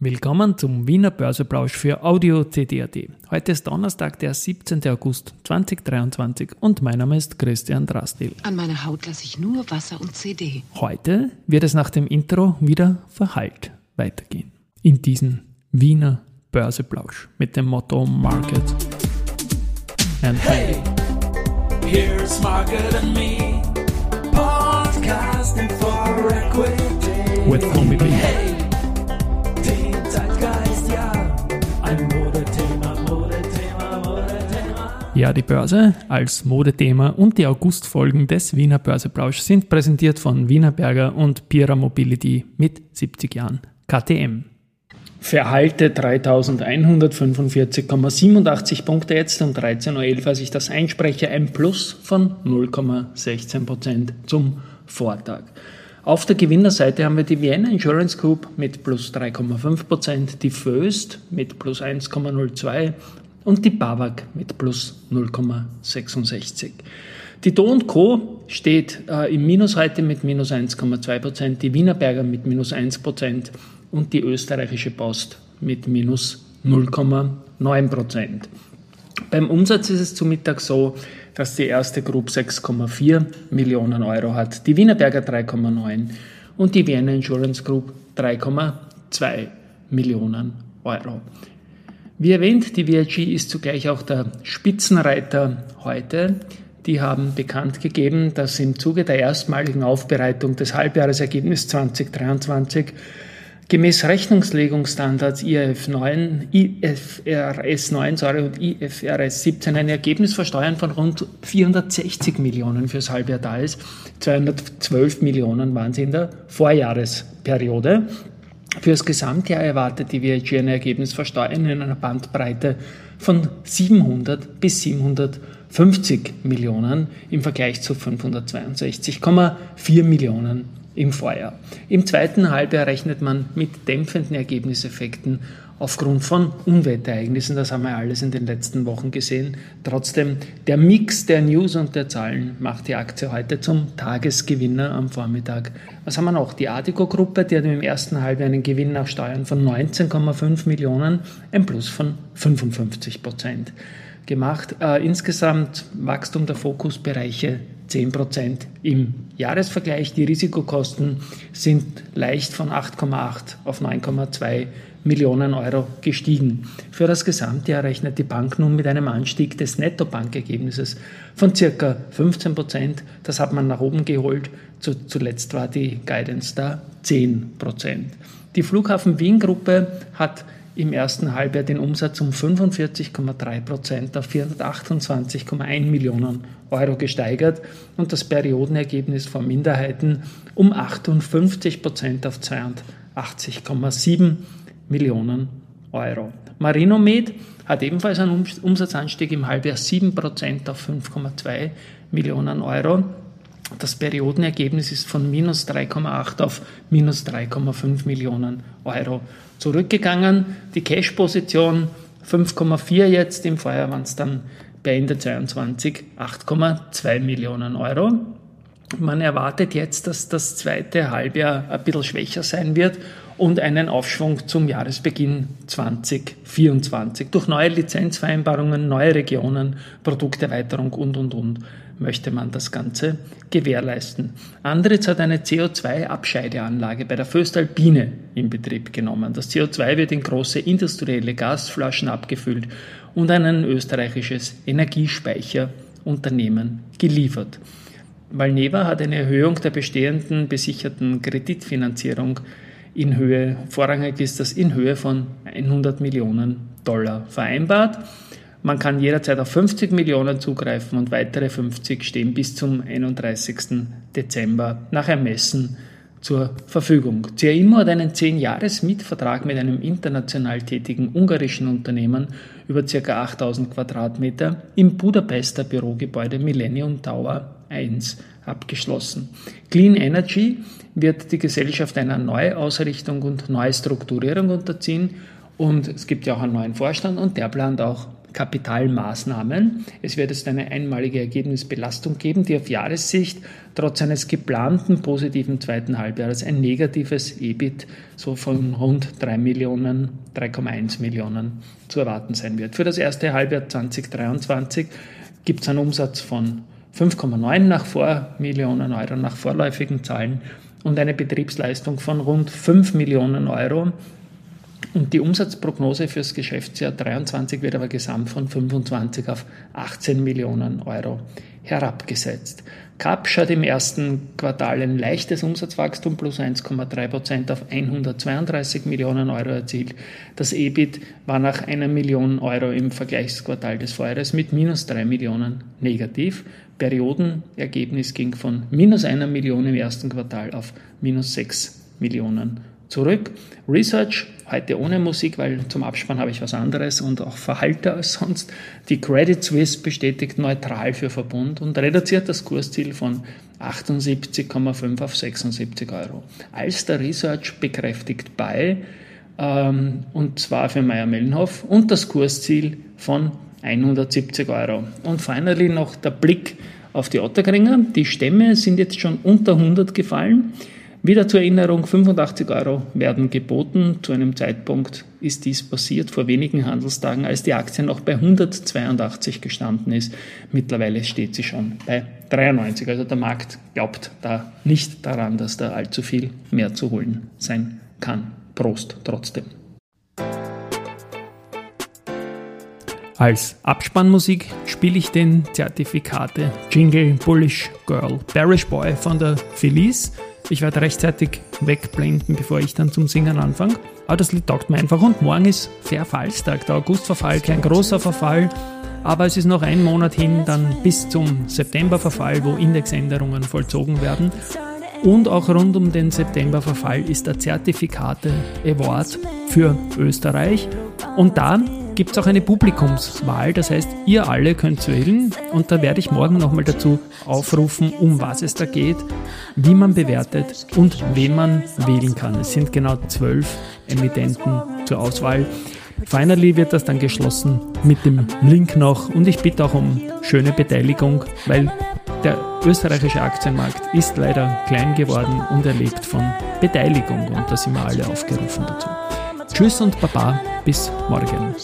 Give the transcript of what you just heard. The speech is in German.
Willkommen zum Wiener Börseplausch für Audio CD.at. Heute ist Donnerstag, der 17. August 2023 und mein Name ist Christian Drastil. An meiner Haut lasse ich nur Wasser und CD. Heute wird es nach dem Intro wieder verhallt weitergehen. In diesem Wiener Börseplausch mit dem Motto Market and Hey, here's Market and me, podcasting for equity. with B. Hey, Ja, die Börse als Modethema und die Augustfolgen des Wiener Börseplausch sind präsentiert von Wienerberger und Pira Mobility mit 70 Jahren KTM. Verhalte 3145,87 Punkte jetzt um 13.11 Uhr, als ich das einspreche, ein Plus von 0,16% zum Vortag. Auf der Gewinnerseite haben wir die Vienna Insurance Group mit plus 3,5%, die Föst mit plus 1,02% und die BAWAG mit plus 0,66%. Die Do Co. steht äh, im Minus heute mit minus 1,2%, die Wienerberger mit minus 1% und die österreichische Post mit minus 0,9%. Beim Umsatz ist es zu Mittag so, dass die erste Group 6,4 Millionen Euro hat, die Wienerberger 3,9 und die Vienna Insurance Group 3,2 Millionen Euro. Wie erwähnt, die VIG ist zugleich auch der Spitzenreiter heute. Die haben bekannt gegeben, dass im Zuge der erstmaligen Aufbereitung des Halbjahresergebnisses 2023 gemäß Rechnungslegungsstandards IFRS 9, IFRS 9 sorry, und IFRS 17 ein Ergebnis vor Steuern von rund 460 Millionen fürs Halbjahr da ist. 212 Millionen waren sie in der Vorjahresperiode. Für das Gesamtjahr erwartet die VIG ein Ergebnis vor Steuern in einer Bandbreite von 700 bis 750 Millionen im Vergleich zu 562,4 Millionen im Vorjahr. Im zweiten Halbjahr rechnet man mit dämpfenden Ergebniseffekten aufgrund von Unwetterereignissen. Das haben wir alles in den letzten Wochen gesehen. Trotzdem, der Mix der News und der Zahlen macht die Aktie heute zum Tagesgewinner am Vormittag. Was haben wir noch? Die Adico-Gruppe, die hat im ersten Halbjahr einen Gewinn nach Steuern von 19,5 Millionen, ein Plus von 55 Prozent gemacht. Äh, insgesamt Wachstum der Fokusbereiche 10% im Jahresvergleich. Die Risikokosten sind leicht von 8,8 auf 9,2 Millionen Euro gestiegen. Für das Gesamtjahr rechnet die Bank nun mit einem Anstieg des Nettobankergebnisses von circa 15 Prozent. Das hat man nach oben geholt. Zuletzt war die Guidance da 10 Prozent. Die Flughafen Wien Gruppe hat im ersten Halbjahr den Umsatz um 45,3 Prozent auf 428,1 Millionen Euro gesteigert und das Periodenergebnis vor Minderheiten um 58 Prozent auf 82,7 Millionen Euro. Marinomed hat ebenfalls einen Umsatzanstieg im Halbjahr 7 Prozent auf 5,2 Millionen Euro. Das Periodenergebnis ist von minus 3,8 auf minus 3,5 Millionen Euro zurückgegangen. Die Cash-Position 5,4 jetzt, im Vorjahr waren es dann bei Ende 22 8,2 Millionen Euro. Man erwartet jetzt, dass das zweite Halbjahr ein bisschen schwächer sein wird und einen Aufschwung zum Jahresbeginn 2024 durch neue Lizenzvereinbarungen, neue Regionen, Produkterweiterung und, und, und möchte man das Ganze gewährleisten. Andritz hat eine CO2-Abscheideanlage bei der Föstalpine in Betrieb genommen. Das CO2 wird in große industrielle Gasflaschen abgefüllt und an ein österreichisches Energiespeicherunternehmen geliefert. Valneva hat eine Erhöhung der bestehenden besicherten Kreditfinanzierung in Höhe, vorrangig ist das in Höhe von 100 Millionen Dollar vereinbart. Man kann jederzeit auf 50 Millionen zugreifen und weitere 50 stehen bis zum 31. Dezember nach Ermessen zur Verfügung. CAIMO hat einen 10-Jahres-Mietvertrag mit einem international tätigen ungarischen Unternehmen über ca. 8000 Quadratmeter im Budapester Bürogebäude Millennium Tower 1 abgeschlossen. Clean Energy wird die Gesellschaft einer Neuausrichtung und Neustrukturierung unterziehen und es gibt ja auch einen neuen Vorstand und der plant auch Kapitalmaßnahmen. Es wird jetzt eine einmalige Ergebnisbelastung geben, die auf Jahressicht trotz eines geplanten positiven zweiten Halbjahres ein negatives EBIT so von rund 3 Millionen, 3,1 Millionen zu erwarten sein wird. Für das erste Halbjahr 2023 gibt es einen Umsatz von 5,9 nach Vor Millionen Euro nach vorläufigen Zahlen und eine Betriebsleistung von rund 5 Millionen Euro und die Umsatzprognose fürs Geschäftsjahr 23 wird aber gesamt von 25 auf 18 Millionen Euro herabgesetzt. CAP schaut im ersten Quartal ein leichtes Umsatzwachstum plus 1,3 Prozent auf 132 Millionen Euro erzielt. Das EBIT war nach einer Million Euro im Vergleichsquartal des Vorjahres mit minus 3 Millionen negativ. Periodenergebnis ging von minus einer Million im ersten Quartal auf minus 6 Millionen zurück. Research, heute ohne Musik, weil zum Abspann habe ich was anderes und auch verhalter als sonst. Die Credit Suisse bestätigt neutral für Verbund und reduziert das Kursziel von 78,5 auf 76 Euro. Alster Research bekräftigt bei, ähm, und zwar für Meyer-Mellenhof, und das Kursziel von 170 Euro. Und finally noch der Blick auf die Ottergringer. Die Stämme sind jetzt schon unter 100 gefallen. Wieder zur Erinnerung, 85 Euro werden geboten. Zu einem Zeitpunkt ist dies passiert, vor wenigen Handelstagen, als die Aktie noch bei 182 gestanden ist. Mittlerweile steht sie schon bei 93. Also der Markt glaubt da nicht daran, dass da allzu viel mehr zu holen sein kann. Prost trotzdem. Als Abspannmusik spiele ich den Zertifikate Jingle Bullish Girl Bearish Boy von der Felice ich werde rechtzeitig wegblenden, bevor ich dann zum Singen anfange. Aber das Lied taugt mir einfach. Und morgen ist Verfallstag, der Augustverfall, kein großer Verfall. Aber es ist noch ein Monat hin, dann bis zum Septemberverfall, wo Indexänderungen vollzogen werden. Und auch rund um den Septemberverfall ist der Zertifikate Award für Österreich. Und da gibt es auch eine Publikumswahl. Das heißt, ihr alle könnt wählen und da werde ich morgen nochmal dazu aufrufen, um was es da geht, wie man bewertet und wen man wählen kann. Es sind genau zwölf Emittenten zur Auswahl. Finally wird das dann geschlossen mit dem Link noch und ich bitte auch um schöne Beteiligung, weil der österreichische Aktienmarkt ist leider klein geworden und er lebt von Beteiligung und da sind wir alle aufgerufen dazu. Tschüss und Baba, bis morgen.